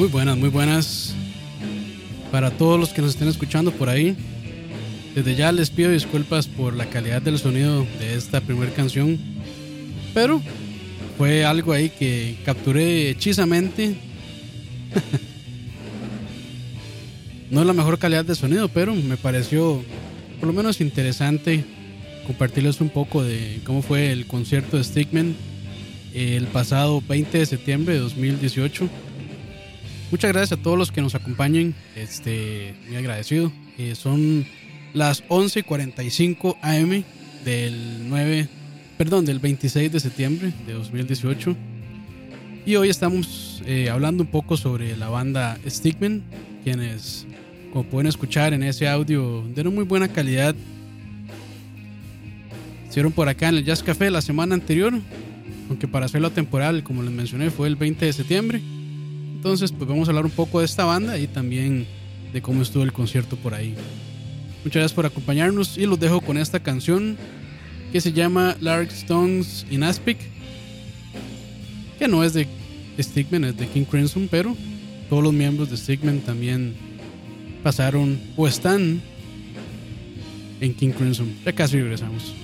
Muy buenas, muy buenas. Para todos los que nos estén escuchando por ahí, desde ya les pido disculpas por la calidad del sonido de esta primera canción, pero fue algo ahí que capturé hechizamente. no es la mejor calidad de sonido, pero me pareció por lo menos interesante compartirles un poco de cómo fue el concierto de Stickman el pasado 20 de septiembre de 2018. Muchas gracias a todos los que nos acompañen. Este, muy agradecido. Eh, son las 11:45 am del 9, perdón, del 26 de septiembre de 2018. Y hoy estamos eh, hablando un poco sobre la banda Stickman, quienes, como pueden escuchar en ese audio, de muy buena calidad. Hicieron por acá en el Jazz Café la semana anterior, aunque para hacerlo temporal, como les mencioné, fue el 20 de septiembre. Entonces, pues vamos a hablar un poco de esta banda y también de cómo estuvo el concierto por ahí. Muchas gracias por acompañarnos y los dejo con esta canción que se llama Lark Stones in Aspic, que no es de Stigman, es de King Crimson, pero todos los miembros de Stigman también pasaron o están en King Crimson. Ya casi regresamos.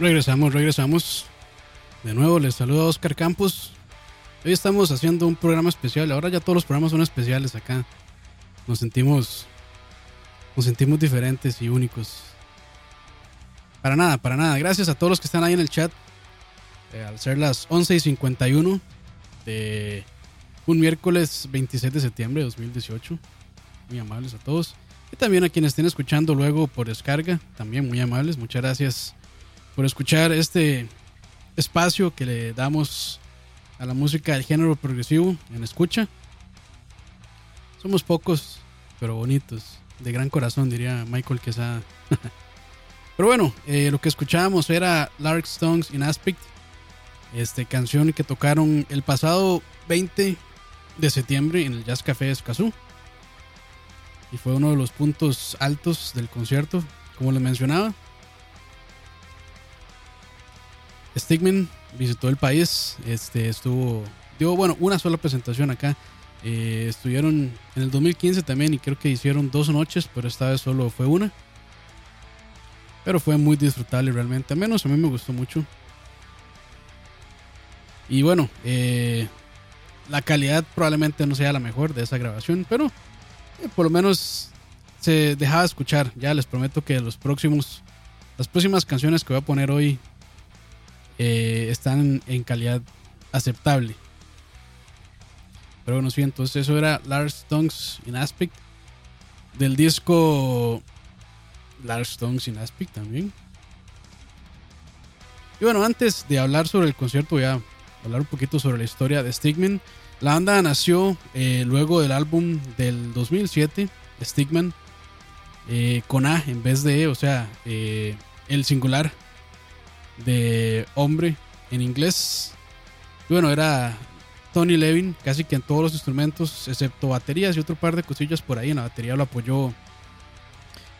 Regresamos, regresamos. De nuevo les saluda Oscar Campos. Hoy estamos haciendo un programa especial. Ahora ya todos los programas son especiales acá. Nos sentimos nos sentimos diferentes y únicos. Para nada, para nada. Gracias a todos los que están ahí en el chat. Eh, al ser las 11 y 51 de un miércoles 26 de septiembre de 2018. Muy amables a todos. Y también a quienes estén escuchando luego por descarga. También muy amables. Muchas gracias por escuchar este espacio que le damos a la música del género progresivo en escucha. Somos pocos, pero bonitos. De gran corazón, diría Michael Quesada. pero bueno, eh, lo que escuchábamos era Lark Stones in Aspect. Este, canción que tocaron el pasado 20 de septiembre en el Jazz Café de Escazú. Y fue uno de los puntos altos del concierto, como les mencionaba. Stigman visitó el país, este, estuvo, dio, bueno, una sola presentación acá. Eh, estuvieron en el 2015 también y creo que hicieron dos noches, pero esta vez solo fue una. Pero fue muy disfrutable realmente, al menos a mí me gustó mucho. Y bueno, eh, la calidad probablemente no sea la mejor de esa grabación, pero eh, por lo menos se dejaba escuchar. Ya les prometo que los próximos, las próximas canciones que voy a poner hoy eh, están en calidad aceptable. Pero bueno, sí, entonces eso era Lars Stones in Aspect del disco Lars Stones in Aspect también. Y bueno, antes de hablar sobre el concierto, voy a hablar un poquito sobre la historia de Stigman. La banda nació eh, luego del álbum del 2007, Stigman, eh, con A en vez de E, o sea, el singular de hombre en inglés. Bueno, era Tony Levin, casi que en todos los instrumentos, excepto baterías y otro par de cosillas por ahí. En la batería lo apoyó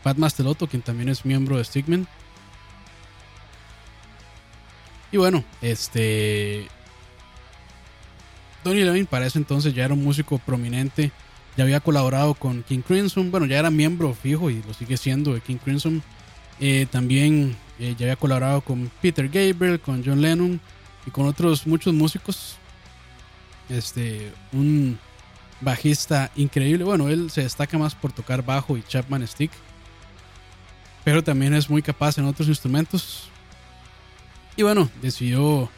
Pat Mastelotto, quien también es miembro de Stigman. Y bueno, este Tony Levin para ese entonces ya era un músico prominente, ya había colaborado con King Crimson, bueno, ya era miembro fijo y lo sigue siendo de King Crimson. Eh, también eh, ya había colaborado con Peter Gabriel, con John Lennon y con otros muchos músicos. Este, un bajista increíble. Bueno, él se destaca más por tocar bajo y Chapman Stick, pero también es muy capaz en otros instrumentos. Y bueno, decidió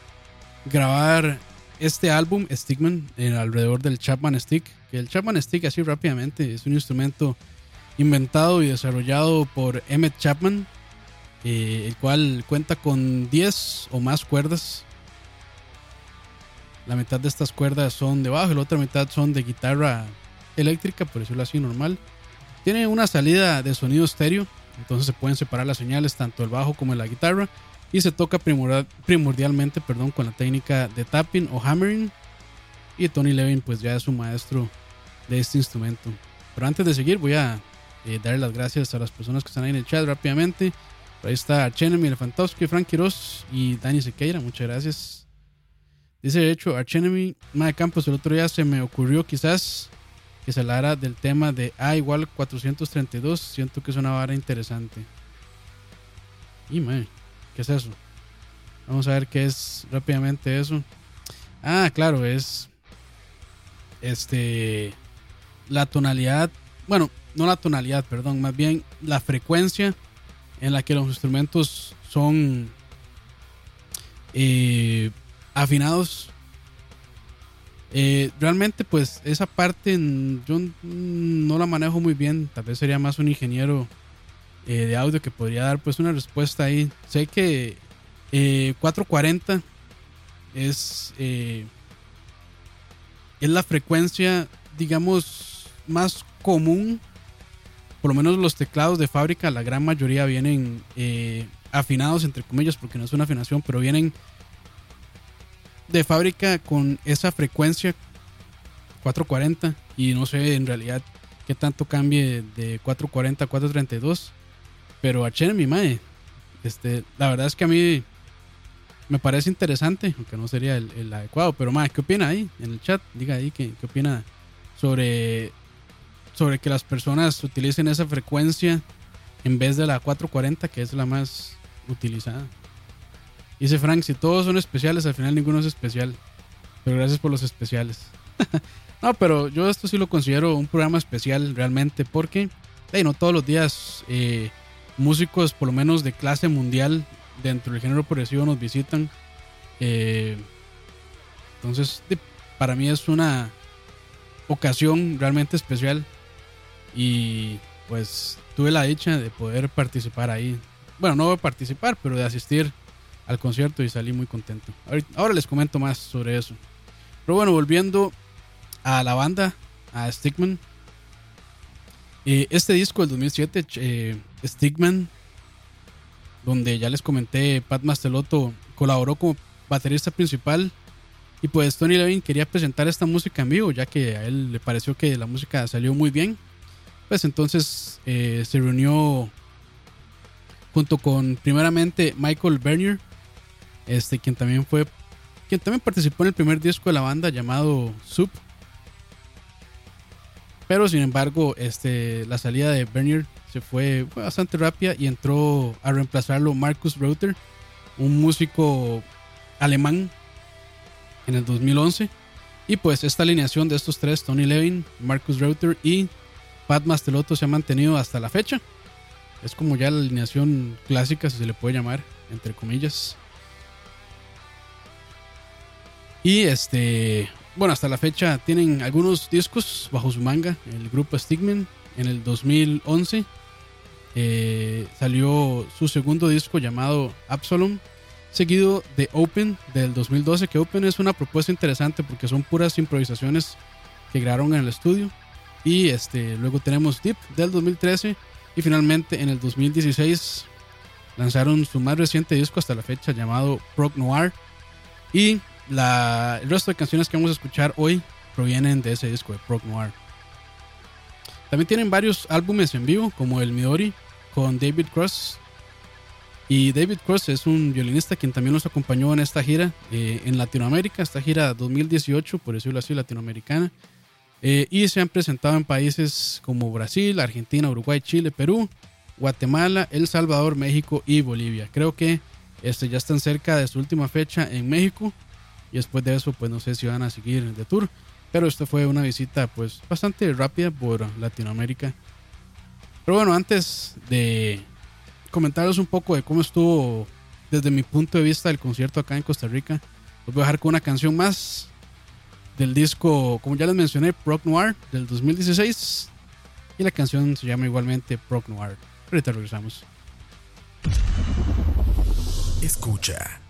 grabar este álbum, Stickman, en alrededor del Chapman Stick. Que el Chapman Stick, así rápidamente, es un instrumento inventado y desarrollado por Emmett Chapman, eh, el cual cuenta con 10 o más cuerdas. La mitad de estas cuerdas son de bajo la otra mitad son de guitarra eléctrica, por decirlo así, normal. Tiene una salida de sonido estéreo, entonces se pueden separar las señales tanto el bajo como la guitarra y se toca primordialmente perdón, con la técnica de tapping o hammering. Y Tony Levin pues ya es un maestro de este instrumento. Pero antes de seguir voy a eh, dar las gracias a las personas que están ahí en el chat rápidamente. Por ahí está Archenemy Elefantowski, Frank Quiroz y Dani Sequeira. Muchas gracias. Dice de hecho Archenemy, Mae Campos, el otro día se me ocurrió quizás que se hablara del tema de A igual 432. Siento que es una vara interesante. Y mae. ¿Qué es eso? Vamos a ver qué es rápidamente eso. Ah, claro, es este la tonalidad, bueno, no la tonalidad, perdón, más bien la frecuencia en la que los instrumentos son eh, afinados. Eh, realmente, pues esa parte yo no la manejo muy bien. Tal vez sería más un ingeniero eh, de audio que podría dar pues una respuesta ahí. Sé que 440 eh, es, es la frecuencia, digamos, más común. Por lo menos los teclados de fábrica, la gran mayoría vienen afinados, entre comillas, porque no es una afinación, pero vienen de fábrica con esa frecuencia 440 y no sé en realidad qué tanto cambie de 440 a 432 pero a mi mae, este, la verdad es que a mí me parece interesante, aunque no sería el, adecuado. Pero, ma, ¿qué opina ahí en el chat? Diga ahí qué, qué opina sobre, sobre que las personas utilicen esa frecuencia en vez de la 440, que es la más utilizada. Dice Frank, si todos son especiales, al final ninguno es especial. Pero gracias por los especiales. no, pero yo esto sí lo considero un programa especial realmente porque no todos los días eh, músicos, por lo menos de clase mundial, dentro del género progresivo nos visitan. Eh, entonces, para mí es una ocasión realmente especial y pues tuve la dicha de poder participar ahí. Bueno, no participar, pero de asistir al concierto y salí muy contento. Ahora les comento más sobre eso. Pero bueno, volviendo a la banda, a Stickman. Eh, este disco del 2007, eh, Stickman, donde ya les comenté, Pat Mastelotto colaboró como baterista principal. Y pues Tony Levin quería presentar esta música en vivo, ya que a él le pareció que la música salió muy bien. Pues entonces eh, se reunió junto con primeramente Michael Bernier, este, quien también fue, quien también participó en el primer disco de la banda llamado Soup. Pero sin embargo, este, la salida de Bernier se fue, bastante rápida y entró a reemplazarlo Marcus Reuter, un músico alemán en el 2011. Y pues esta alineación de estos tres, Tony Levin, Marcus Reuter y Pat Mastelotto, se ha mantenido hasta la fecha. Es como ya la alineación clásica, si se le puede llamar, entre comillas. Y este, bueno, hasta la fecha tienen algunos discos bajo su manga, el grupo Stigman en el 2011 eh, salió su segundo disco llamado Absalom, seguido de Open del 2012, que Open es una propuesta interesante porque son puras improvisaciones que grabaron en el estudio. Y este, luego tenemos Deep del 2013 y finalmente en el 2016 lanzaron su más reciente disco hasta la fecha llamado Prog Noir. Y la, el resto de canciones que vamos a escuchar hoy provienen de ese disco de Prog Noir. También tienen varios álbumes en vivo, como el Midori con David Cross. Y David Cross es un violinista quien también nos acompañó en esta gira eh, en Latinoamérica, esta gira 2018, por decirlo así, latinoamericana. Eh, y se han presentado en países como Brasil, Argentina, Uruguay, Chile, Perú, Guatemala, El Salvador, México y Bolivia. Creo que este, ya están cerca de su última fecha en México. Y después de eso, pues no sé si van a seguir de tour. Pero esta fue una visita pues bastante rápida por Latinoamérica. Pero bueno, antes de comentaros un poco de cómo estuvo desde mi punto de vista el concierto acá en Costa Rica, os voy a dejar con una canción más del disco, como ya les mencioné, Proc Noir del 2016. Y la canción se llama igualmente Proc Noir. Ahorita regresamos. Escucha.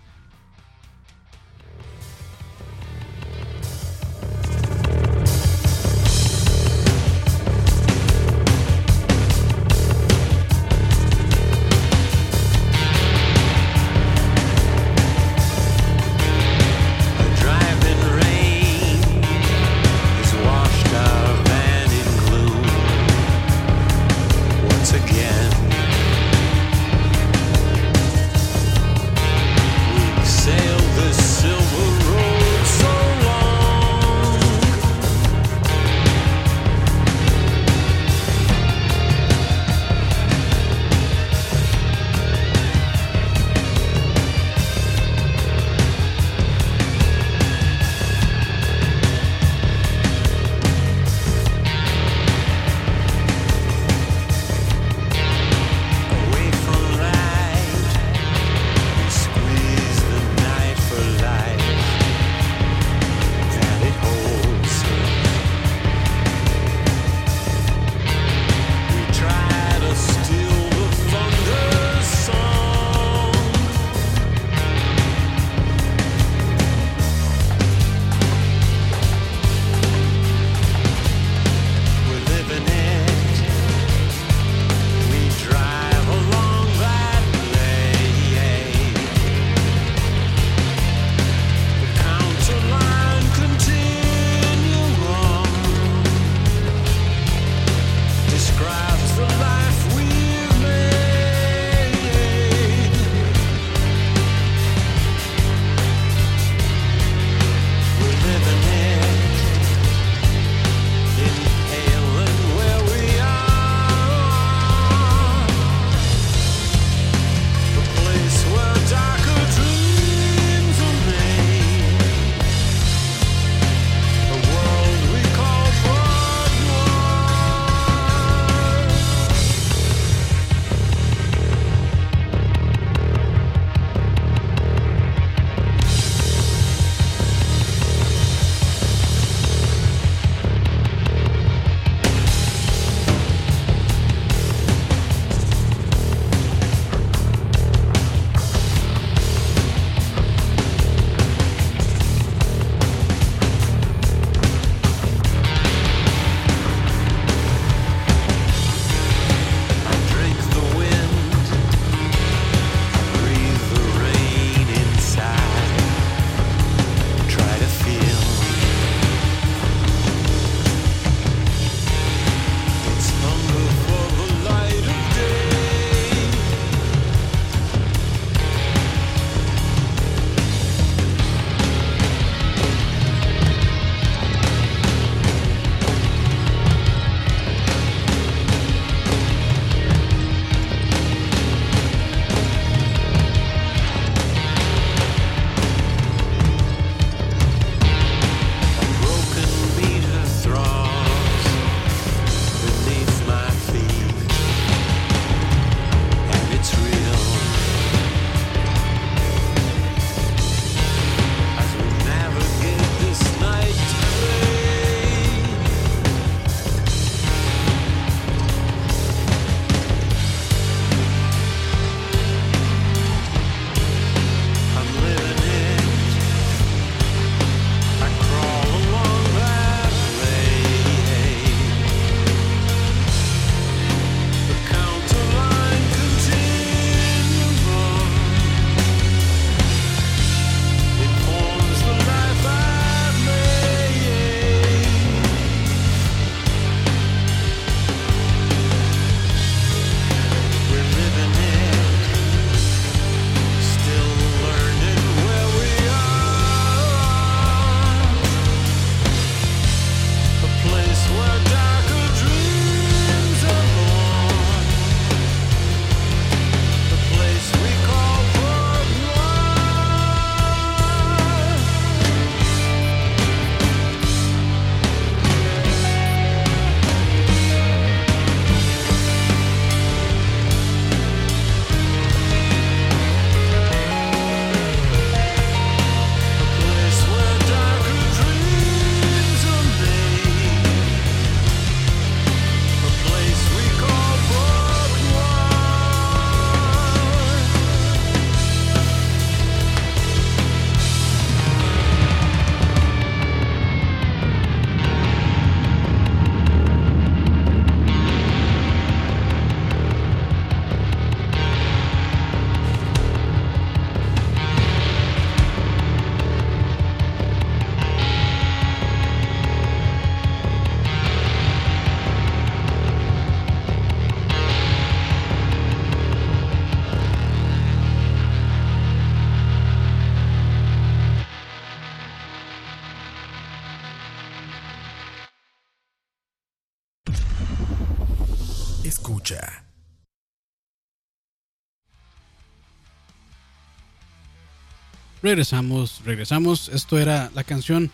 Regresamos, regresamos. Esto era la canción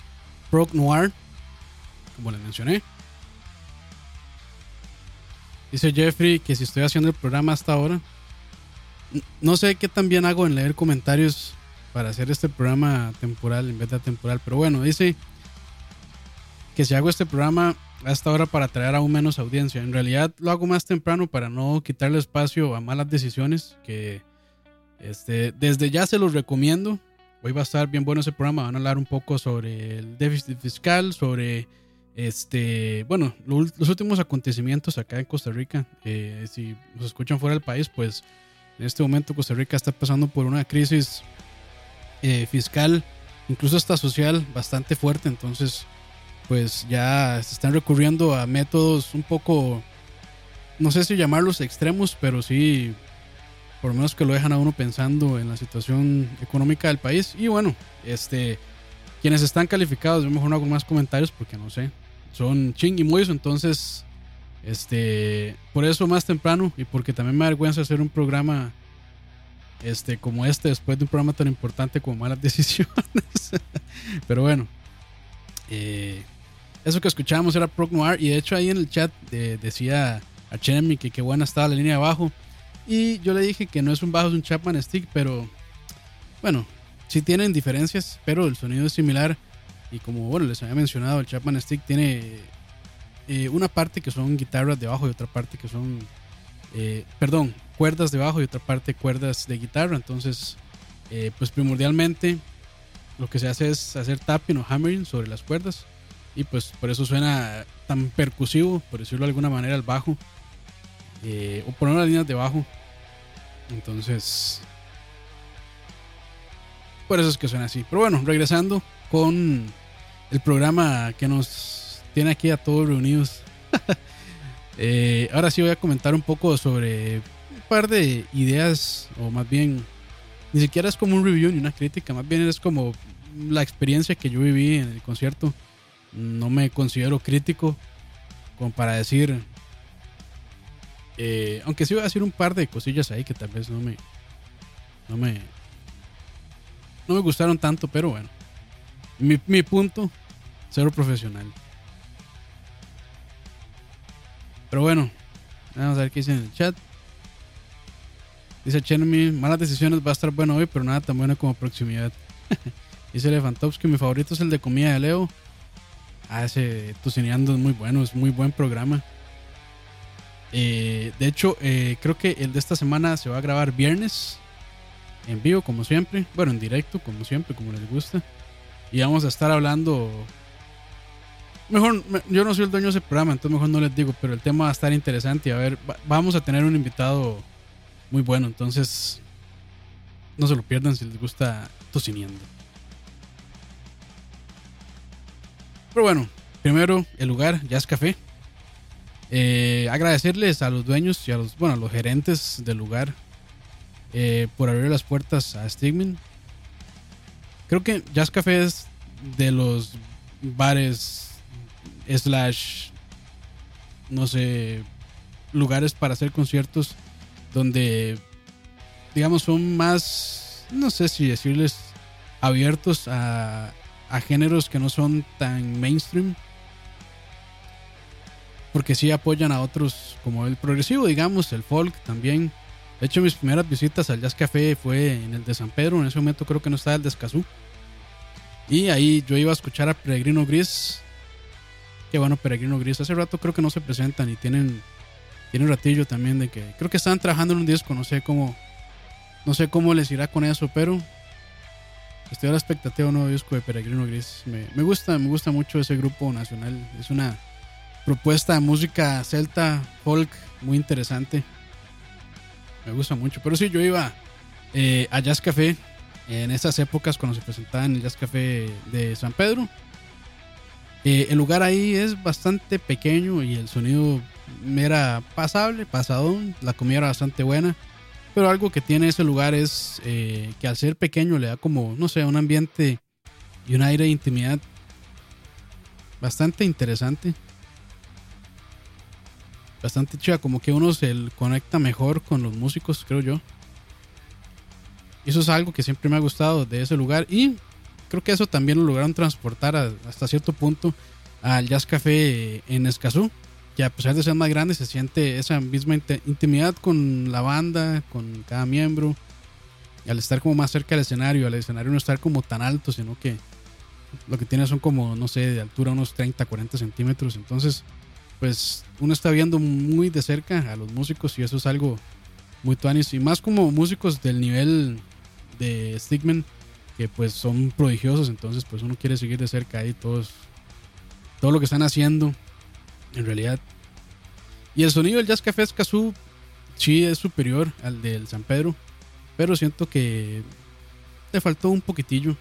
Prog Noir, como les mencioné. Dice Jeffrey que si estoy haciendo el programa hasta ahora, no sé qué tan bien hago en leer comentarios para hacer este programa temporal en vez de temporal, pero bueno, dice que si hago este programa hasta ahora para atraer aún menos audiencia. En realidad lo hago más temprano para no quitarle espacio a malas decisiones que este, desde ya se los recomiendo. Hoy va a estar bien bueno ese programa. Van a hablar un poco sobre el déficit fiscal, sobre este, bueno, los últimos acontecimientos acá en Costa Rica. Eh, si nos escuchan fuera del país, pues en este momento Costa Rica está pasando por una crisis eh, fiscal, incluso hasta social, bastante fuerte. Entonces, pues ya se están recurriendo a métodos un poco, no sé si llamarlos extremos, pero sí, por lo menos que lo dejan a uno pensando en la situación económica del país. Y bueno, este, quienes están calificados, yo mejor no hago más comentarios porque no sé, son ching y muizo, entonces, este, por eso más temprano y porque también me da vergüenza hacer un programa este, como este después de un programa tan importante como malas decisiones. Pero bueno, eh, eso que escuchábamos era Prog Noir. Y de hecho, ahí en el chat eh, decía a Cheremy que qué buena estaba la línea de bajo. Y yo le dije que no es un bajo, es un Chapman Stick, pero bueno, sí tienen diferencias, pero el sonido es similar. Y como bueno, les había mencionado, el Chapman Stick tiene eh, una parte que son guitarras de bajo y otra parte que son, eh, perdón, cuerdas de bajo y otra parte cuerdas de guitarra. Entonces, pues primordialmente lo que se hace es hacer tapping o hammering sobre las cuerdas y pues por eso suena tan percusivo, por decirlo de alguna manera, el bajo. Eh, o poner las líneas de bajo. Entonces, por eso es que suena así. Pero bueno, regresando con el programa que nos tiene aquí a todos reunidos. Eh, ahora sí voy a comentar un poco sobre un par de ideas, o más bien, ni siquiera es como un review ni una crítica, más bien es como la experiencia que yo viví en el concierto no me considero crítico como para decir eh, aunque sí voy a decir un par de cosillas ahí que tal vez no me no me no me gustaron tanto pero bueno. Mi, mi punto cero profesional. Pero bueno vamos a ver qué dice en el chat. Dice Chenemy malas decisiones va a estar bueno hoy pero nada tan bueno como proximidad dice Elefantovsky mi favorito es el de comida de Leo Ah, ese Tocineando es muy bueno, es muy buen programa. Eh, de hecho, eh, creo que el de esta semana se va a grabar viernes en vivo, como siempre. Bueno, en directo, como siempre, como les gusta. Y vamos a estar hablando. Mejor, yo no soy el dueño de ese programa, entonces mejor no les digo, pero el tema va a estar interesante. Y a ver, vamos a tener un invitado muy bueno, entonces no se lo pierdan si les gusta tocineando. Pero bueno, primero el lugar, Jazz Café. Eh, agradecerles a los dueños y a los, bueno, a los gerentes del lugar eh, por abrir las puertas a Stigman. Creo que Jazz Café es de los bares slash no sé lugares para hacer conciertos donde digamos son más no sé si decirles abiertos a, a géneros que no son tan mainstream. Porque sí apoyan a otros como el progresivo, digamos, el folk también. De hecho, mis primeras visitas al Jazz Café fue en el de San Pedro. En ese momento creo que no estaba el de Escazú. Y ahí yo iba a escuchar a Peregrino Gris. Que bueno, Peregrino Gris. Hace rato creo que no se presentan y tienen, tienen un ratillo también de que creo que estaban trabajando en un disco. No sé cómo, no sé cómo les irá con eso, pero Estoy a la expectativa de un nuevo disco de Peregrino Gris. Me, gusta, me gusta mucho ese grupo nacional. Es una propuesta de música celta, folk, muy interesante. Me gusta mucho. Pero sí, yo iba eh, a Jazz Café en esas épocas cuando se presentaba en el Jazz Café de San Pedro. Eh, el lugar ahí es bastante pequeño y el sonido era pasable, pasadón. La comida era bastante buena. Pero algo que tiene ese lugar es eh, que al ser pequeño le da como, no sé, un ambiente y un aire de intimidad bastante interesante. Bastante chida, como que uno se conecta mejor con los músicos, creo yo. Eso es algo que siempre me ha gustado de ese lugar. Y creo que eso también lo lograron transportar hasta cierto punto al Jazz Café en Escazú, que a pesar de ser más grande se siente esa misma intimidad con la banda, con cada miembro, al estar como más cerca del escenario, al escenario no estar como tan alto, sino que lo que tiene son como, no sé, de altura unos 30, 40 centímetros, entonces pues uno está viendo muy de cerca a los músicos y eso es algo muy tuanis. Y más como músicos del nivel de Stigman que pues son prodigiosos. Entonces pues uno quiere seguir de cerca ahí todos todo lo que están haciendo en realidad. Y el sonido del Jazz Café Escazú sí es superior al del San Pedro pero siento que le faltó un poquitillo.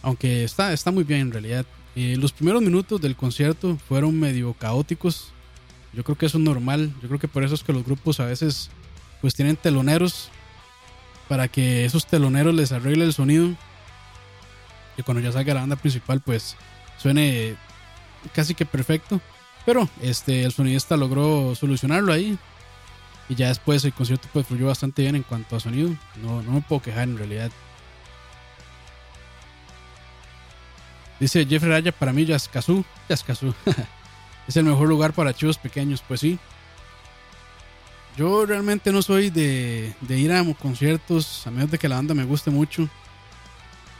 Aunque está, está muy bien en realidad eh, los primeros minutos del concierto fueron medio caóticos. Yo creo que eso es normal. Yo creo que por eso es que los grupos a veces pues tienen teloneros para que esos teloneros les arregle el sonido. Y cuando ya salga la banda principal pues suene casi que perfecto. Pero este el sonidista logró solucionarlo ahí. Y ya después el concierto pues fluyó bastante bien en cuanto a sonido. No, no me puedo quejar en realidad. Dice Jeffrey Raya, para mí Yaskazú, Yaskazú, es el mejor lugar para chivos pequeños. Pues sí. Yo realmente no soy de, ir a conciertos, a menos de que la banda me guste mucho.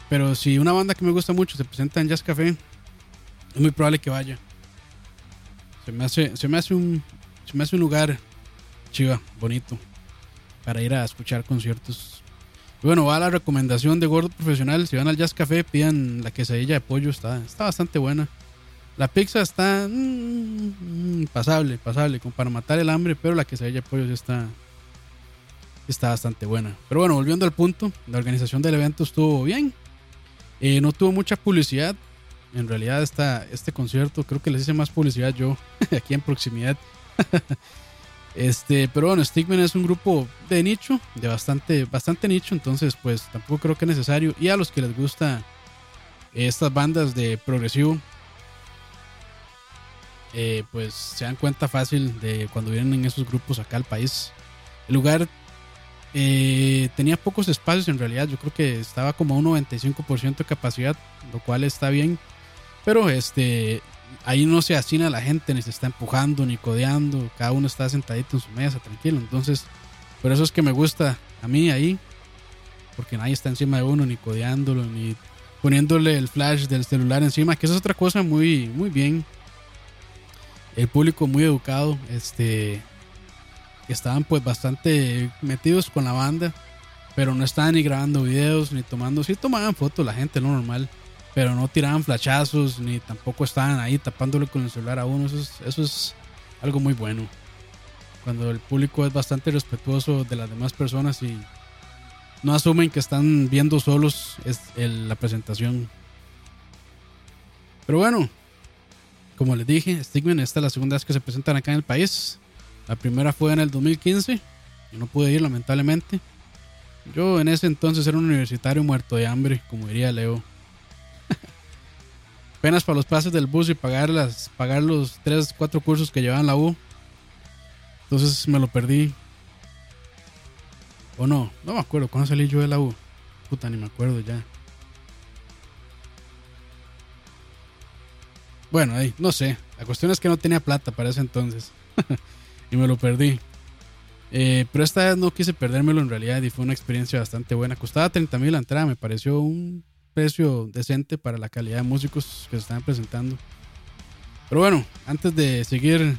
Pero si una banda que me gusta mucho se presenta en Jazz Café, es muy probable que vaya. Se me hace, se me hace un, se me hace un lugar chiva, bonito, para ir a escuchar conciertos bueno, va la recomendación de Gordo Profesional. Si van al Jazz Café, pidan la quesadilla de pollo. Está, está bastante buena. La pizza está mm, pasable, pasable, como para matar el hambre, pero la quesadilla de pollo sí está, está bastante buena. Pero bueno, volviendo al punto, la organización del evento estuvo bien. Eh, no tuvo mucha publicidad. En realidad, esta, este concierto creo que les hice más publicidad yo aquí en proximidad. Este, pero bueno, Stigman es un grupo de nicho, de bastante, bastante nicho, entonces pues tampoco creo que es necesario. Y a los que les gusta estas bandas de progresivo, eh, pues se dan cuenta fácil de cuando vienen esos grupos acá al país. El lugar eh, tenía pocos espacios en realidad, yo creo que estaba como a un 95% de capacidad, lo cual está bien. Pero este, ahí no se hacina la gente, ni se está empujando, ni codeando. Cada uno está sentadito en su mesa, tranquilo. Entonces, por eso es que me gusta a mí ahí. Porque nadie está encima de uno, ni codeándolo, ni poniéndole el flash del celular encima. Que es otra cosa muy, muy bien. El público muy educado. Este. Estaban pues bastante metidos con la banda. Pero no estaban ni grabando videos, ni tomando. Sí tomaban fotos la gente, lo normal pero no tiraban flachazos ni tampoco estaban ahí tapándole con el celular a uno. Eso es, algo muy bueno. Cuando el público es bastante respetuoso de las demás personas y no asumen que están viendo solos es la presentación. Pero bueno, como les dije, Stigman esta es la segunda vez que se presentan acá en el país. La primera fue en el 2015 y no pude ir lamentablemente. Yo en ese entonces era un universitario muerto de hambre, como diría Leo apenas para los pases del bus y pagar, las, pagar los 3, 4 cursos que llevaban la U. Entonces me lo perdí. O no, no me acuerdo. ¿Cuándo salí yo de la U? Puta, ni me acuerdo ya. Bueno, ahí, no sé. La cuestión es que no tenía plata para ese entonces. y me lo perdí. Eh, pero esta vez no quise perdérmelo en realidad y fue una experiencia bastante buena. Costaba 30 mil la entrada, me pareció un precio decente para la calidad de músicos que se están presentando. Pero bueno, antes de seguir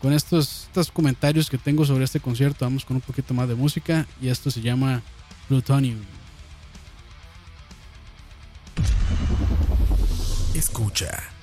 con estos, estos comentarios que tengo sobre este concierto, vamos con un poquito más de música y esto se llama Plutonium. Escucha.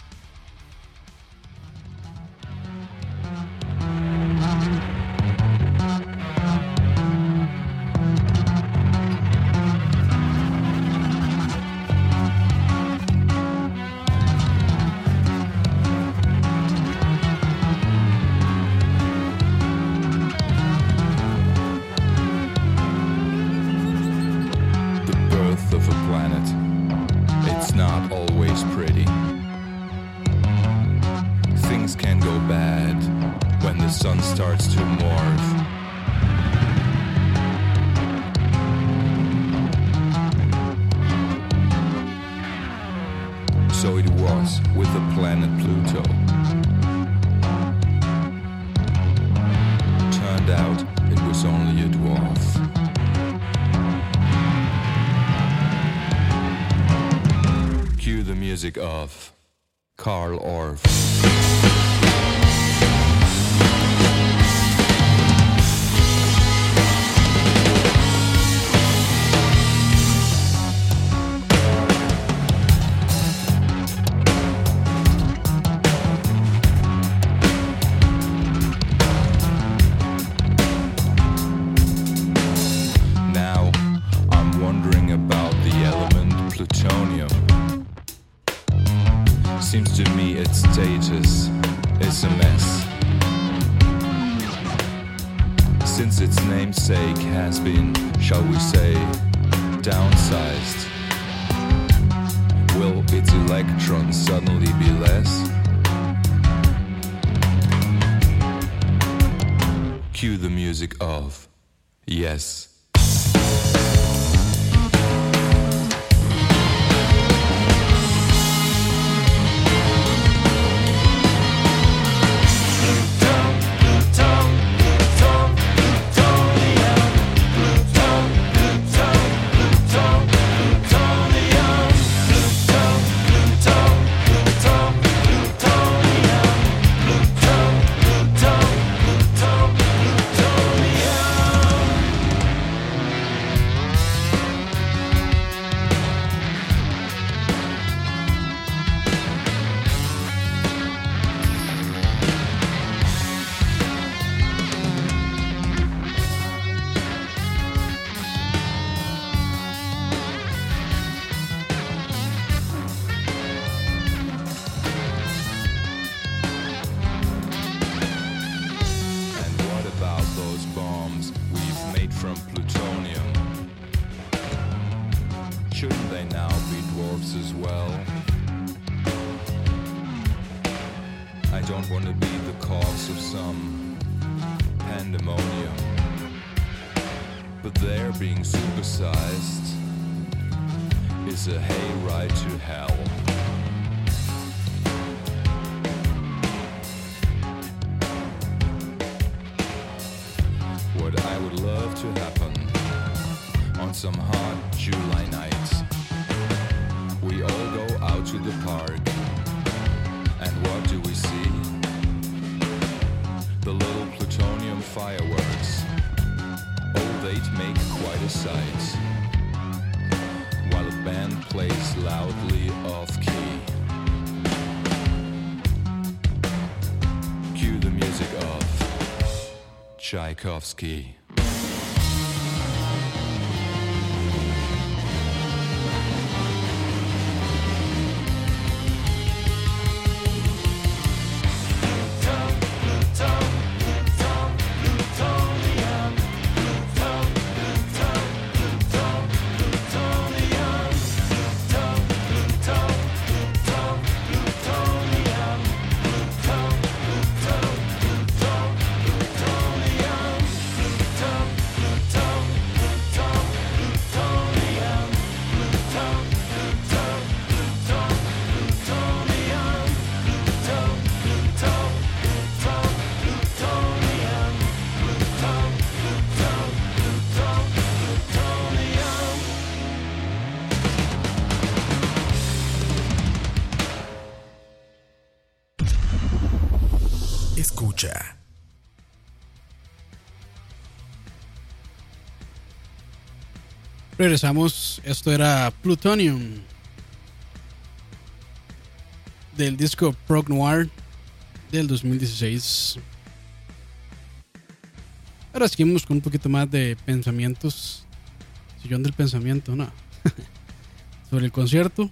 of Carl Orff. Tchaikovsky. regresamos. Esto era Plutonium del disco Prog Noir del 2016. Ahora seguimos con un poquito más de pensamientos. Sillón del pensamiento, no. Sobre el concierto.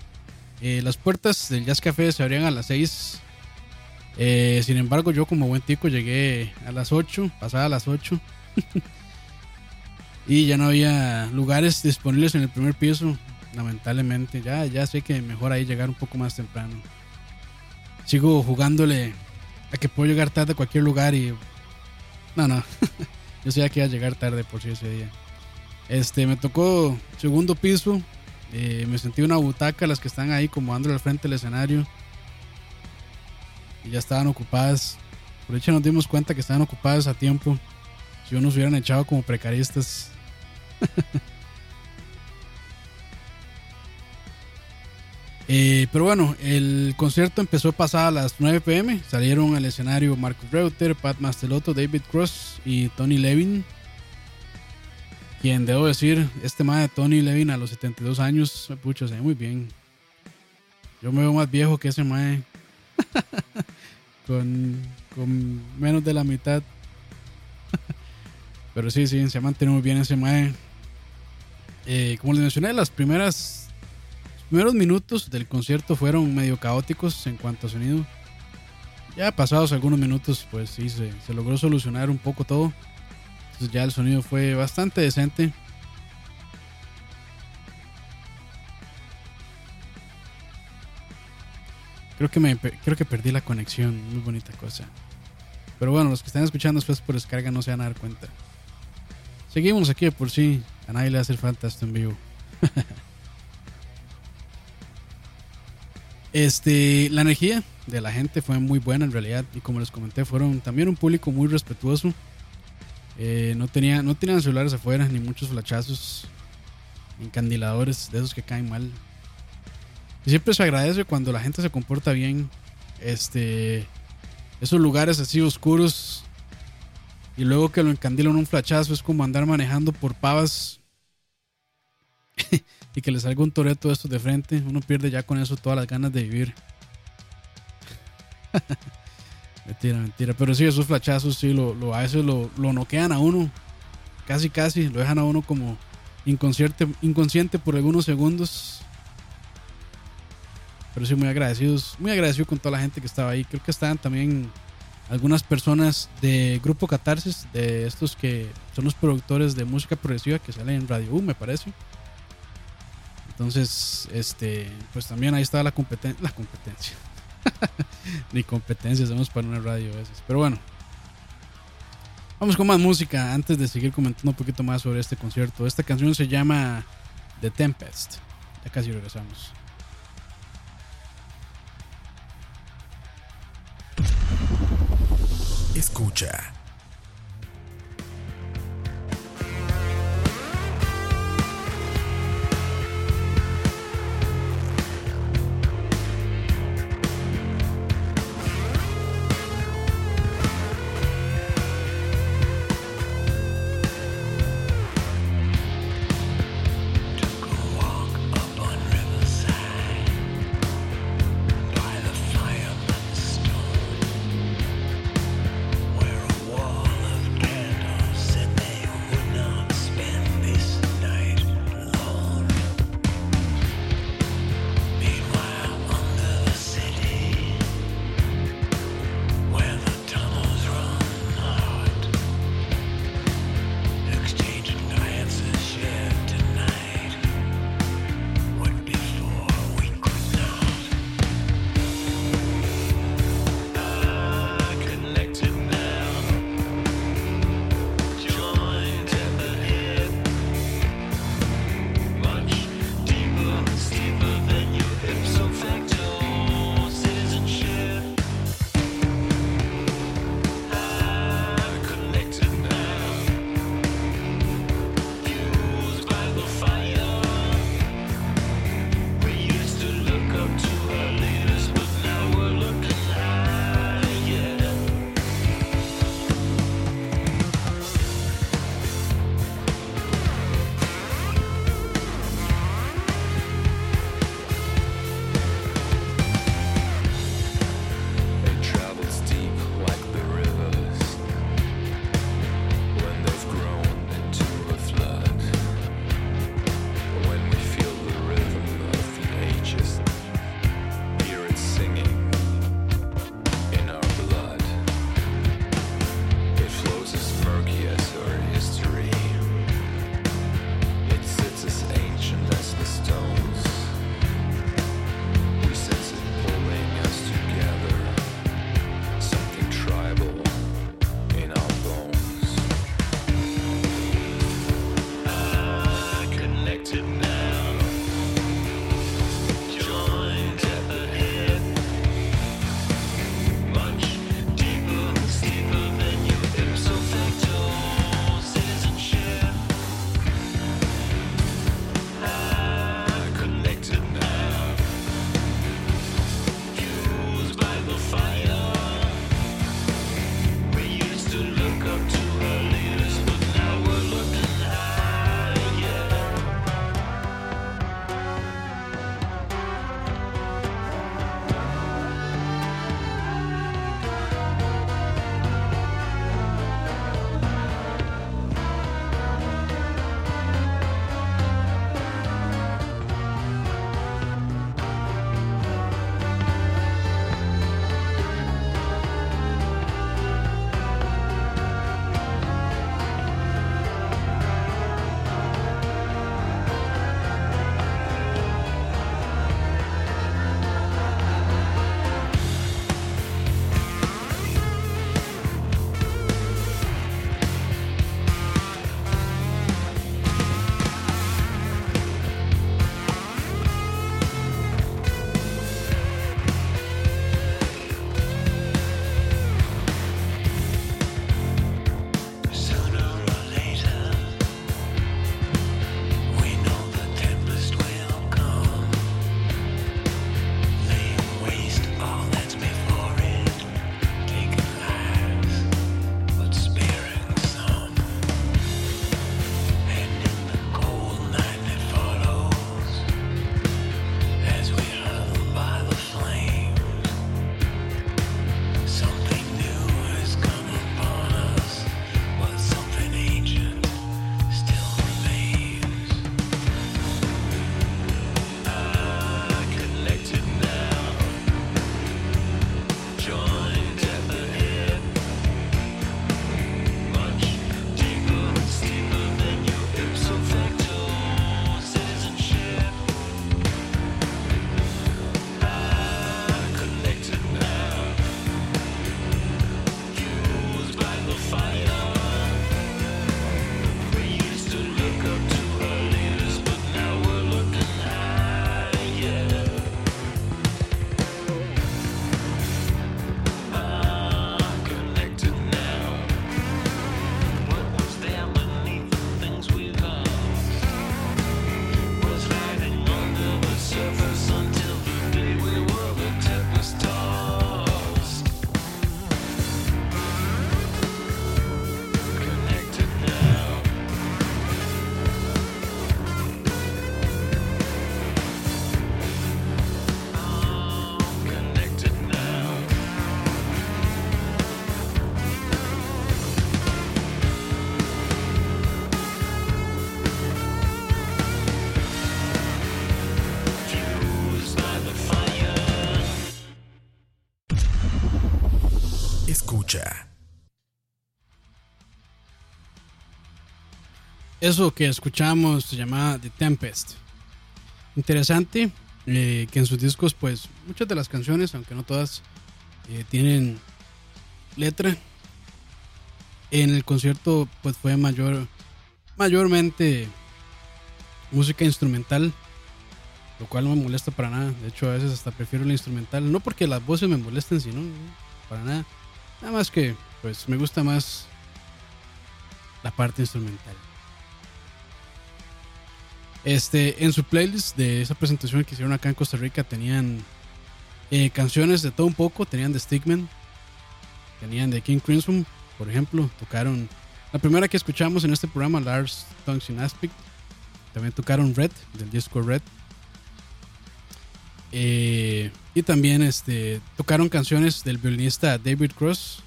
Eh, las puertas del Jazz Café se abrían a las 6. Eh, sin embargo, yo como buen tico llegué a las 8, pasada las 8. Y ya no había lugares disponibles en el primer piso, lamentablemente. Ya, ya sé que mejor ahí llegar un poco más temprano. Sigo jugándole a que puedo llegar tarde a cualquier lugar y... No, no. Yo sabía que iba a llegar tarde por si ese día. Este, me tocó segundo piso. Eh, me sentí una butaca, las que están ahí como dándole al frente del escenario. Y ya estaban ocupadas. Por hecho nos dimos cuenta que estaban ocupadas a tiempo. Si no nos hubieran echado como precaristas. Eh, pero bueno, el concierto empezó pasada a las 9 pm. Salieron al escenario Marcus Reuter, Pat Mastelotto, David Cross y Tony Levin. Quien debo decir, este más de Tony Levin a los 72 años, pucho, se muy bien. Yo me veo más viejo que ese mae. con, con menos de la mitad. Pero sí, sí, se ha mantenido muy bien ese mae. Eh, como les mencioné, las primeras los primeros minutos del concierto fueron medio caóticos en cuanto a sonido. Ya pasados algunos minutos, pues sí, se, logró solucionar un poco todo. Entonces ya el sonido fue bastante decente. Creo que, me, creo que perdí la conexión, muy bonita cosa. Pero bueno, los que están escuchando después por descarga no se van a dar cuenta. Seguimos aquí por sí. A nadie le hace falta esto en vivo. este, la energía de la gente fue muy buena en realidad. Y como les comenté, fueron también un público muy respetuoso. Eh, no, tenía, no tenían celulares afuera, ni muchos flachazos, encandiladores de esos que caen mal. Y siempre se agradece cuando la gente se comporta bien. Este, esos lugares así oscuros y luego que lo encandilan un flachazo es como andar manejando por pavas y que le salga un toreto de estos de frente. Uno pierde ya con eso todas las ganas de vivir. mentira, mentira. Pero sí, esos flachazos sí, lo, a veces lo, lo noquean a uno. Casi, casi. Lo dejan a uno como inconsciente, inconsciente por algunos segundos. Pero sí, muy agradecidos. Muy agradecido con toda la gente que estaba ahí. Creo que estaban también algunas personas de Grupo Catarsis, de estos que son los productores de música progresiva que salen en Radio U, me parece. Entonces, este, pues también ahí estaba la, competen la competencia. Ni competencia hacemos para una radio a veces. Pero bueno, vamos con más música antes de seguir comentando un poquito más sobre este concierto. Esta canción se llama The Tempest. Ya casi regresamos. Escucha. Eso que escuchamos se llama The Tempest. Interesante eh, que en sus discos, pues muchas de las canciones, aunque no todas, eh, tienen letra. En el concierto, pues fue mayor, mayormente música instrumental, lo cual no me molesta para nada. De hecho, a veces hasta prefiero la instrumental, no porque las voces me molesten, sino para nada. Nada más que, pues me gusta más la parte instrumental. Este, en su playlist de esa presentación que hicieron acá en Costa Rica tenían eh, canciones de todo un poco, tenían de Stickman, tenían de King Crimson, por ejemplo, tocaron la primera que escuchamos en este programa, Lars Tongues Aspect, también tocaron Red, del disco Red. Eh, y también este, tocaron canciones del violinista David Cross,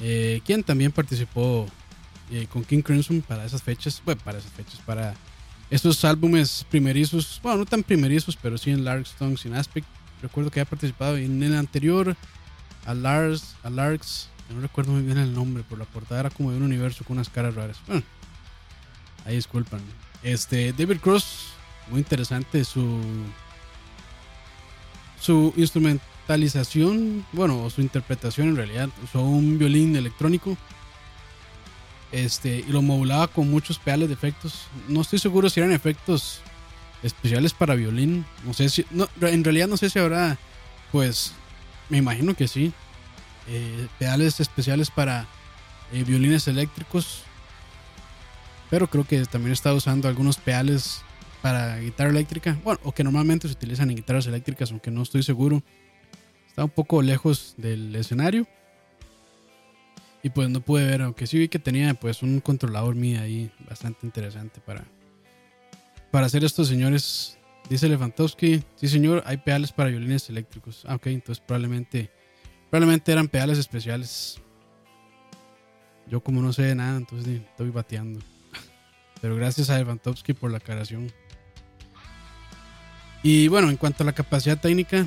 eh, quien también participó con King Crimson para esas fechas, bueno, para esas fechas, para estos álbumes primerizos, bueno, no tan primerizos, pero sí en Larks, Tongues in Aspect. Recuerdo que había participado en el anterior a Lars, a Larks, no recuerdo muy bien el nombre, por la portada era como de un universo con unas caras raras. Bueno, ahí disculpan. Este, David Cross, muy interesante su su instrumentalización, bueno, su interpretación en realidad. Usó un violín electrónico este, y lo modulaba con muchos pedales de efectos. No estoy seguro si eran efectos especiales para violín. No sé si. No, en realidad no sé si habrá. Pues. Me imagino que sí. Eh, pedales especiales para eh, violines eléctricos. Pero creo que también está usando algunos pedales para guitarra eléctrica. Bueno, o que normalmente se utilizan en guitarras eléctricas, aunque no estoy seguro. Está un poco lejos del escenario. Y pues no pude ver, aunque sí vi que tenía pues un controlador mío ahí bastante interesante para, para hacer estos señores. Dice Lewandowski, sí señor, hay pedales para violines eléctricos. Ah, ok, entonces probablemente, probablemente eran pedales especiales. Yo como no sé de nada, entonces estoy bateando. Pero gracias a Lewandowski por la aclaración. Y bueno, en cuanto a la capacidad técnica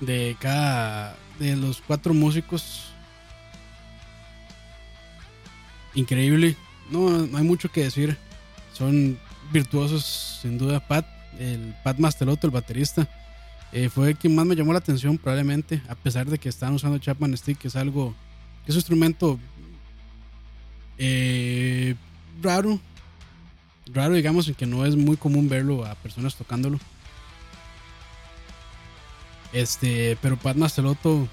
de cada de los cuatro músicos. Increíble. No, no hay mucho que decir. Son virtuosos, sin duda. Pat, el Pat Masteloto, el baterista, eh, fue quien más me llamó la atención, probablemente. A pesar de que están usando Chapman Stick, que es algo. que es un instrumento eh, raro. Raro, digamos, en que no es muy común verlo a personas tocándolo. Este, pero Pat Masteloto,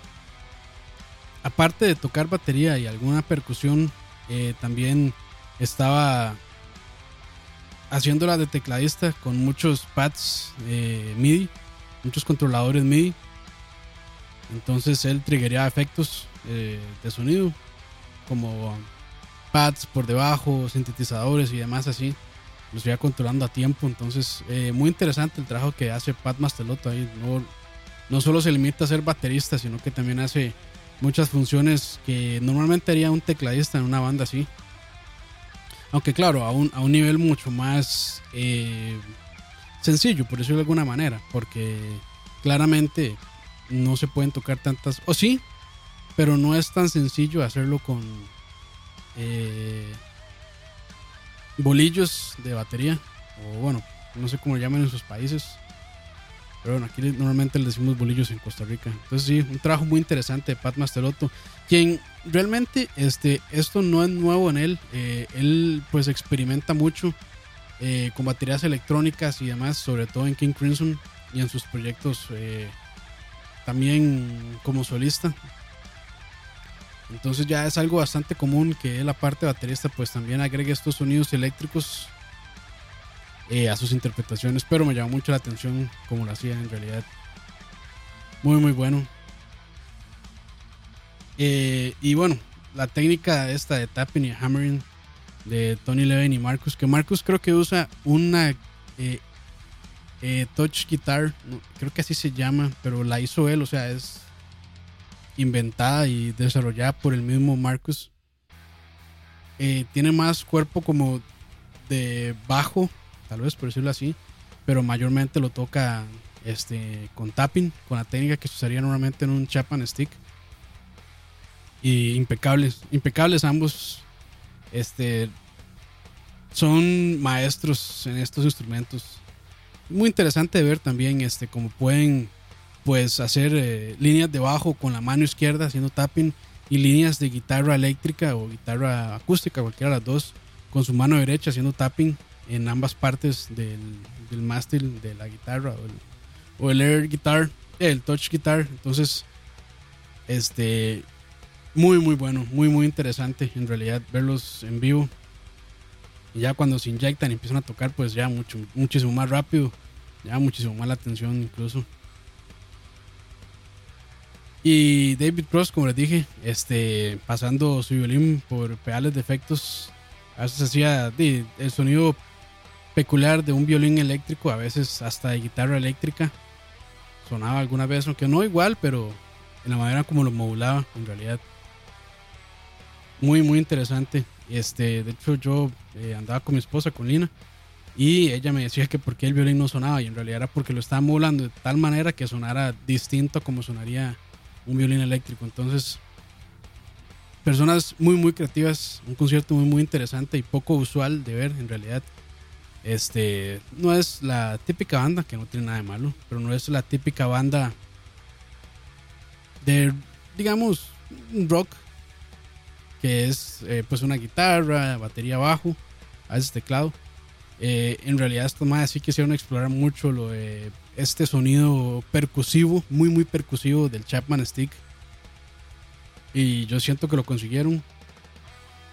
aparte de tocar batería y alguna percusión, eh, también estaba haciéndola de tecladista con muchos pads eh, MIDI, muchos controladores MIDI. Entonces él triggería efectos eh, de sonido, como pads por debajo, sintetizadores y demás así. Los iba controlando a tiempo. Entonces, muy interesante el trabajo que hace Pat Masteloto ahí. No solo se limita a ser baterista, sino que también hace muchas funciones que normalmente haría un tecladista en una banda así. Aunque claro, a un, a un nivel mucho más eh, sencillo, por decirlo de alguna manera, porque claramente no se pueden tocar tantas, o sí, pero no es tan sencillo hacerlo con eh, bolillos de batería, o bueno, no sé cómo lo llaman en sus países. Pero bueno, aquí normalmente le decimos bolillos en Costa Rica. Entonces sí, un trabajo muy interesante de Pat Masteloto, quien realmente este, esto no es nuevo en él. Eh, él pues experimenta mucho eh, con baterías electrónicas y demás, sobre todo en King Crimson y en sus proyectos eh, también como solista. Entonces ya es algo bastante común que él aparte baterista pues también agregue estos sonidos eléctricos eh, a sus interpretaciones, pero me llamó mucho la atención como lo hacía en realidad. Muy, muy bueno. Eh, y bueno, la técnica esta de tapping y hammering de Tony Levin y Marcus, que Marcus creo que usa una eh, touch guitar, creo que así se llama, pero la hizo él, o sea, es inventada y desarrollada por el mismo Marcus. tiene más cuerpo como de bajo tal vez por decirlo así, pero mayormente lo toca este, con tapping, con la técnica que se usaría normalmente en un Chapman Stick. Y impecables, impecables ambos. Este, son maestros en estos instrumentos. Muy interesante ver también este, cómo pueden pues, hacer eh, líneas de bajo con la mano izquierda haciendo tapping y líneas de guitarra eléctrica o guitarra acústica, cualquiera de las dos, con su mano derecha haciendo tapping en ambas partes del, del mástil de la guitarra o el, air guitar, el touch guitar. Entonces, este, muy, muy bueno, muy, muy interesante en realidad verlos en vivo. Ya cuando se inyectan y empiezan a tocar, pues ya mucho, muchísimo más rápido, ya muchísimo más la atención incluso. Y David Cross, como les dije, este, pasando su violín por pedales de efectos, a veces hacía el sonido peculiar de un violín eléctrico, a veces hasta de guitarra eléctrica. Sonaba alguna vez, aunque no igual, pero en la manera como lo modulaba, en realidad. Muy, muy interesante. Este, de hecho, yo eh, andaba con mi esposa, con Lina, y ella me decía que por qué el violín no sonaba, y en realidad era porque lo estaba modulando de tal manera que sonara distinto a como sonaría un violín eléctrico. Entonces, personas muy, muy creativas, un concierto muy, muy interesante y poco usual de ver en realidad. Este, no es la típica banda, que no tiene nada de malo, pero no es la típica banda de, digamos, rock, que es eh, pues una guitarra, batería bajo, a veces teclado. Eh, en realidad estos más sí quisieron explorar mucho lo de este sonido percusivo, muy muy percusivo del Chapman Stick. Y yo siento que lo consiguieron.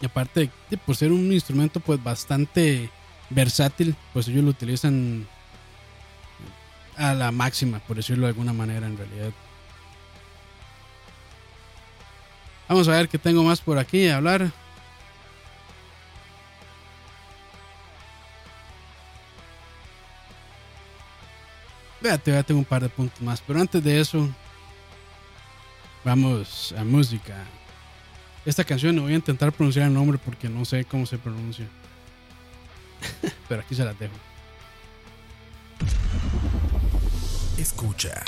Y aparte de por ser un instrumento pues bastante versátil, pues ellos lo utilizan a la máxima, por decirlo de alguna manera en realidad. Vamos a ver qué tengo más por aquí a hablar. Véate, ya tengo un par de puntos más, pero antes de eso, vamos a música. Esta canción voy a intentar pronunciar el nombre porque no sé cómo se pronuncia. Pero aquí se la dejo. Escucha.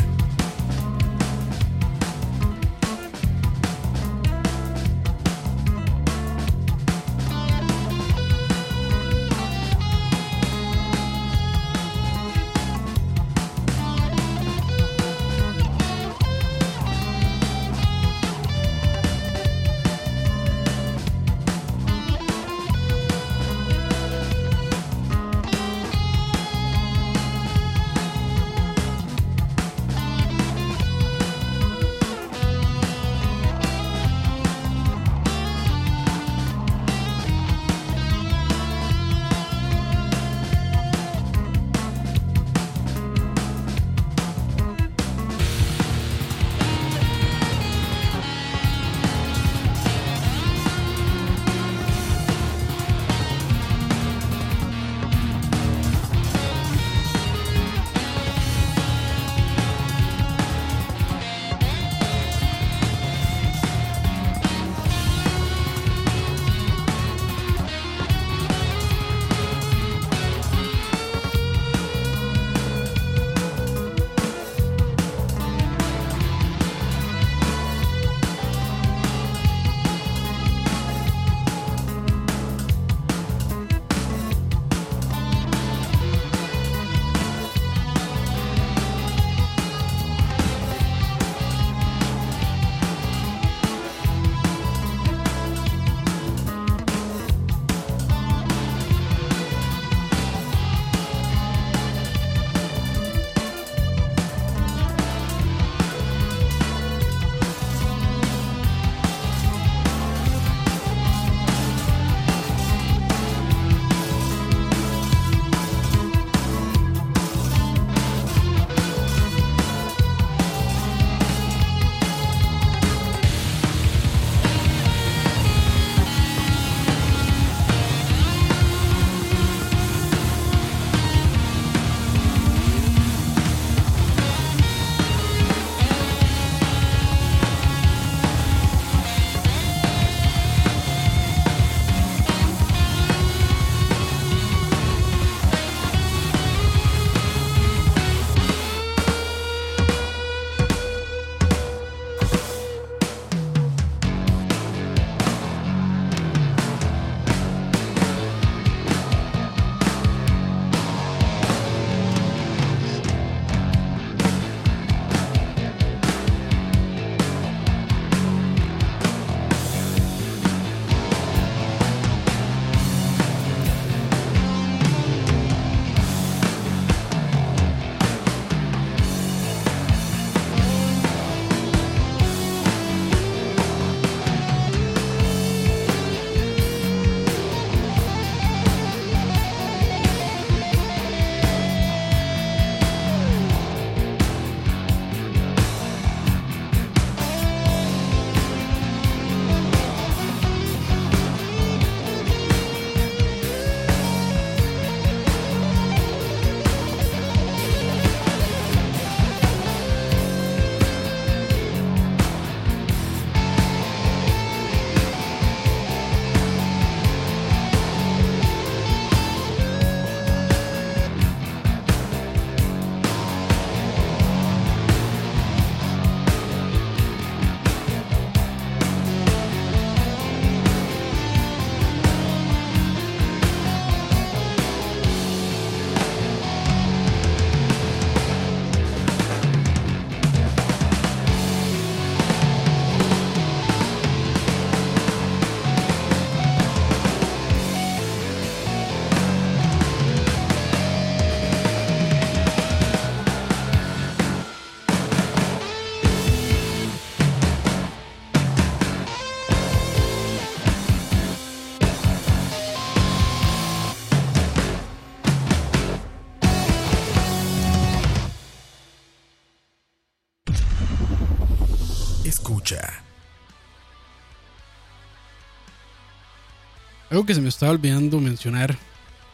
Algo que se me estaba olvidando mencionar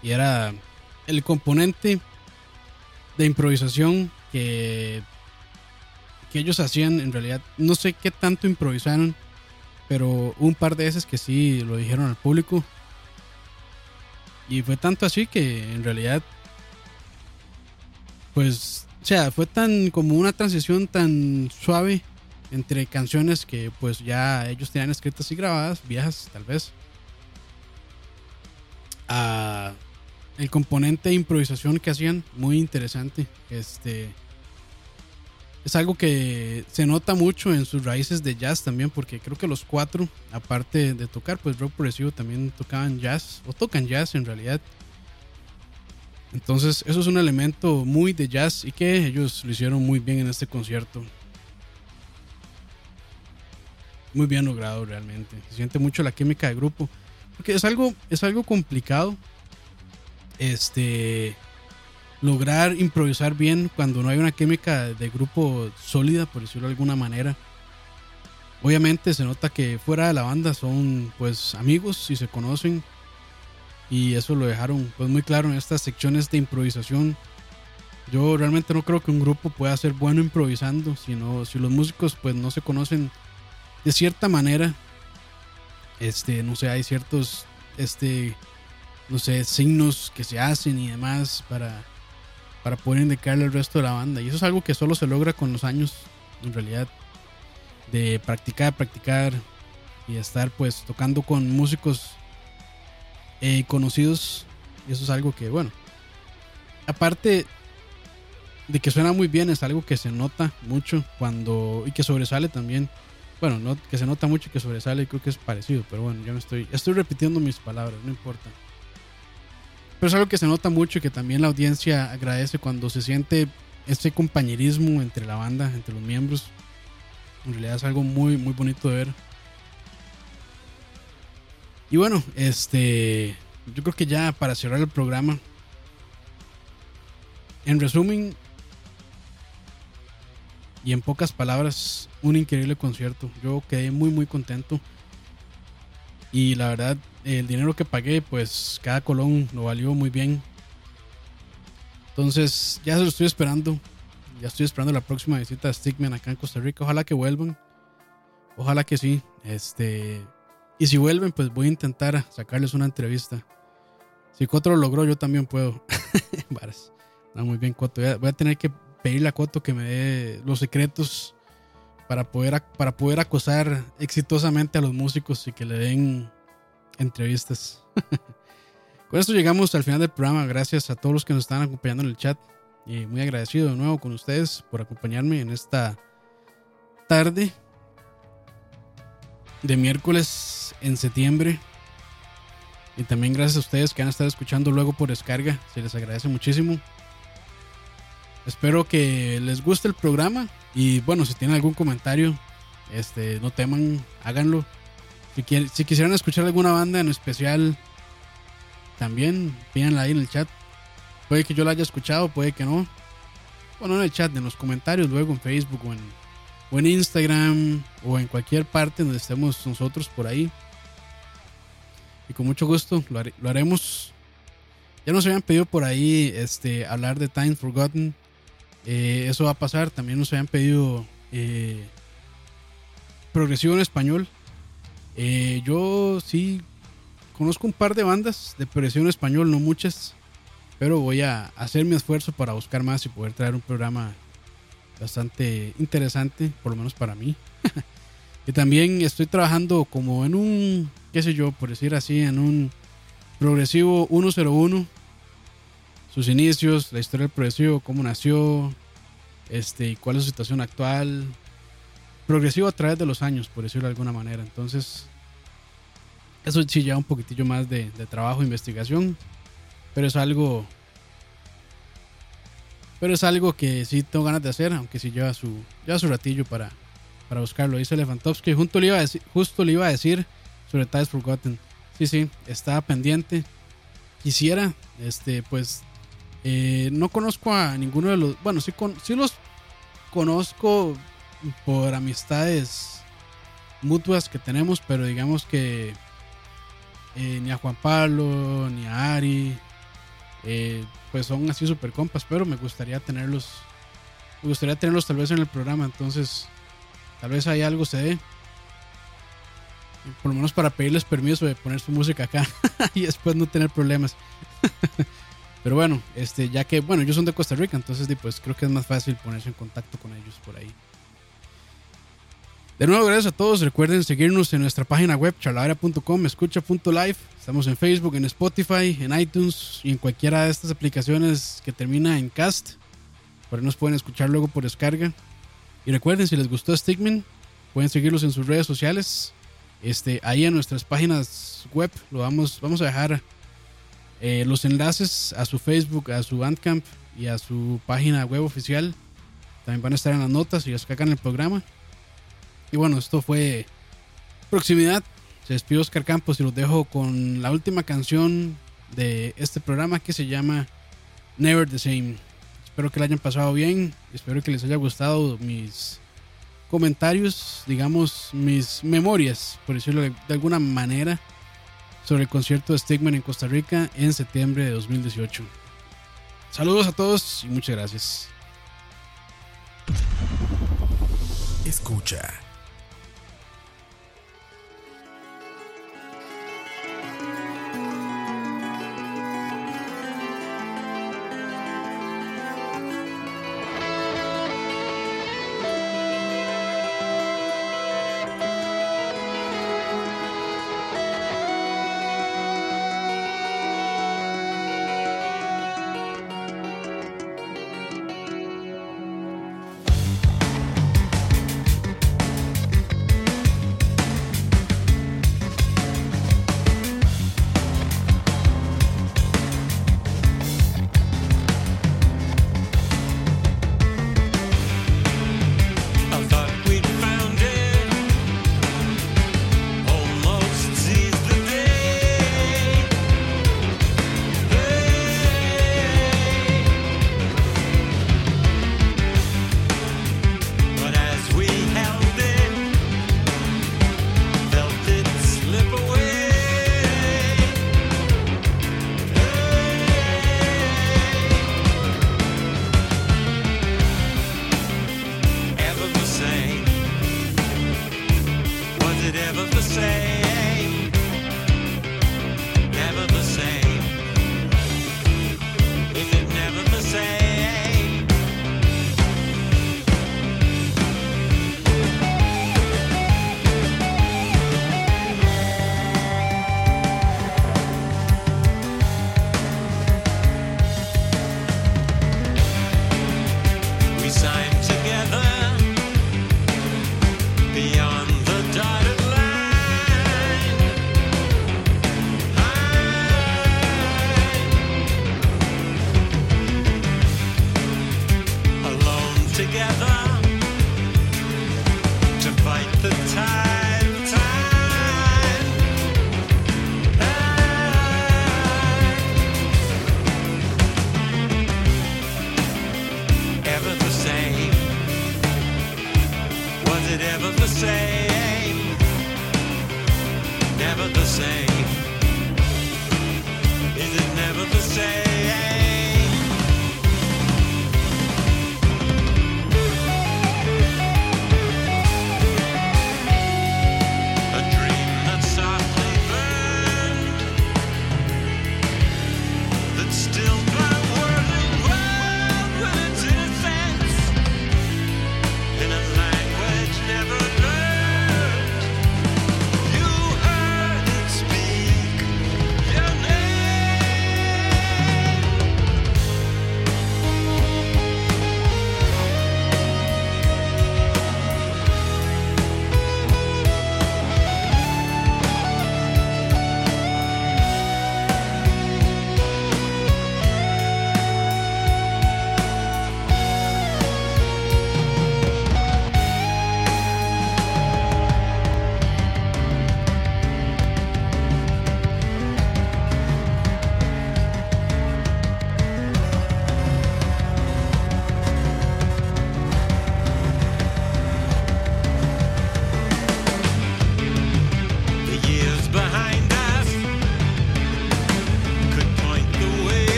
y era el componente de improvisación que, que ellos hacían en realidad. No sé qué tanto improvisaron, pero un par de veces que sí lo dijeron al público. Y fue tanto así que en realidad, pues, o sea, fue tan como una transición tan suave entre canciones que pues ya ellos tenían escritas y grabadas, viejas tal vez, el componente de improvisación que hacían, muy interesante. Este es algo que se nota mucho en sus raíces de jazz también, porque creo que los cuatro, aparte de tocar, pues rock progresivo, también tocaban jazz, o tocan jazz en realidad. Entonces, eso es un elemento muy de jazz y que ellos lo hicieron muy bien en este concierto. Muy bien logrado realmente. Se siente mucho la química de grupo. Porque es algo, es algo complicado. Este lograr improvisar bien cuando no hay una química de grupo sólida, por decirlo de alguna manera. Obviamente se nota que fuera de la banda son pues amigos y se conocen y eso lo dejaron pues muy claro en estas secciones de improvisación. Yo realmente no creo que un grupo pueda ser bueno improvisando, sino si los músicos pues no se conocen de cierta manera. Este, no sé, hay ciertos este no sé, signos que se hacen y demás para para poder indicarle al resto de la banda. Y eso es algo que solo se logra con los años, en realidad, de practicar, practicar y estar pues tocando con músicos eh, conocidos. Y eso es algo que, bueno, aparte de que suena muy bien, es algo que se nota mucho cuando y que sobresale también. Bueno, no, que se nota mucho y que sobresale, creo que es parecido, pero bueno, ya me estoy, estoy repitiendo mis palabras, no importa. Pero es algo que se nota mucho y que también la audiencia agradece cuando se siente este compañerismo entre la banda, entre los miembros. En realidad es algo muy, muy bonito de ver. Y bueno, este. Yo creo que ya para cerrar el programa. En resumen. Y en pocas palabras, un increíble concierto. Yo quedé muy, muy contento. Y la verdad, el dinero que pagué, pues cada colón lo valió muy bien. Entonces, ya se lo estoy esperando. Ya estoy esperando la próxima visita a Stickman acá en Costa Rica. Ojalá que vuelvan. Ojalá que sí. Este. Y si vuelven, pues voy a intentar sacarles una entrevista. Si Coto lo logró, yo también puedo. No, muy bien, Coto. Voy a tener que pedirle a Coto que me dé los secretos para poder, para poder acosar exitosamente a los músicos y que le den entrevistas. con esto llegamos al final del programa. Gracias a todos los que nos están acompañando en el chat. Y muy agradecido de nuevo con ustedes por acompañarme en esta tarde de miércoles en septiembre. Y también gracias a ustedes que han estado escuchando luego por descarga. Se les agradece muchísimo. Espero que les guste el programa. Y bueno, si tienen algún comentario, este, no teman, háganlo. Si, si quisieran escuchar alguna banda en especial, también pídanla ahí en el chat. Puede que yo la haya escuchado, puede que no. Bueno, en el chat, en los comentarios, luego en Facebook o en, Instagram o en cualquier parte donde estemos nosotros por ahí. Y con mucho gusto lo haremos. Ya nos habían pedido por ahí este, hablar de Time Forgotten. Eh, eso va a pasar. También nos habían pedido eh, progresivo en español. Eh, yo sí conozco un par de bandas de progresivo en español, no muchas. Pero voy a hacer mi esfuerzo para buscar más y poder traer un programa bastante interesante, por lo menos para mí. y también estoy trabajando como en un, qué sé yo, por decir así, en un progresivo 101 sus inicios, la historia del progresivo, cómo nació, este, cuál es su situación actual. Progresivo a través de los años, por decirlo de alguna manera. Entonces, eso sí lleva un poquitillo más de, de trabajo investigación. Pero es algo. Pero es algo que sí tengo ganas de hacer, aunque sí lleva su, lleva su ratillo para, para buscarlo. Dice Elefantovsky, justo le, iba a decir, justo le iba a decir sobre Ties Forgotten. Sí, sí, estaba pendiente. Quisiera, este, pues, eh, no conozco a ninguno de los. Bueno, sí, con, sí los conozco por amistades mutuas que tenemos, pero digamos que eh, ni a Juan Pablo, ni a Ari, eh, pues son así super compas, pero me gustaría tenerlos, me gustaría tenerlos tal vez en el programa, entonces tal vez hay algo se dé. Por lo menos para pedirles permiso de poner su música acá y después no tener problemas. Pero bueno, este, ya que, bueno, ellos son de Costa Rica, entonces pues creo que es más fácil ponerse en contacto con ellos por ahí. De nuevo, gracias a todos. Recuerden seguirnos en nuestra página web charladera.com, escucha.live. Estamos en Facebook, en Spotify, en iTunes y en cualquiera de estas aplicaciones que termina en cast. Por ahí nos pueden escuchar luego por descarga. Y recuerden, si les gustó Stigman, pueden seguirlos en sus redes sociales. Este, ahí en nuestras páginas web lo vamos, vamos a dejar eh, los enlaces a su Facebook, a su Bandcamp y a su página web oficial. También van a estar en las notas y descargan el programa. Y bueno, esto fue Proximidad. Se despidió Oscar Campos y los dejo con la última canción de este programa que se llama Never the Same. Espero que la hayan pasado bien. Espero que les haya gustado mis comentarios, digamos, mis memorias, por decirlo de alguna manera, sobre el concierto de Stigman en Costa Rica en septiembre de 2018. Saludos a todos y muchas gracias. Escucha.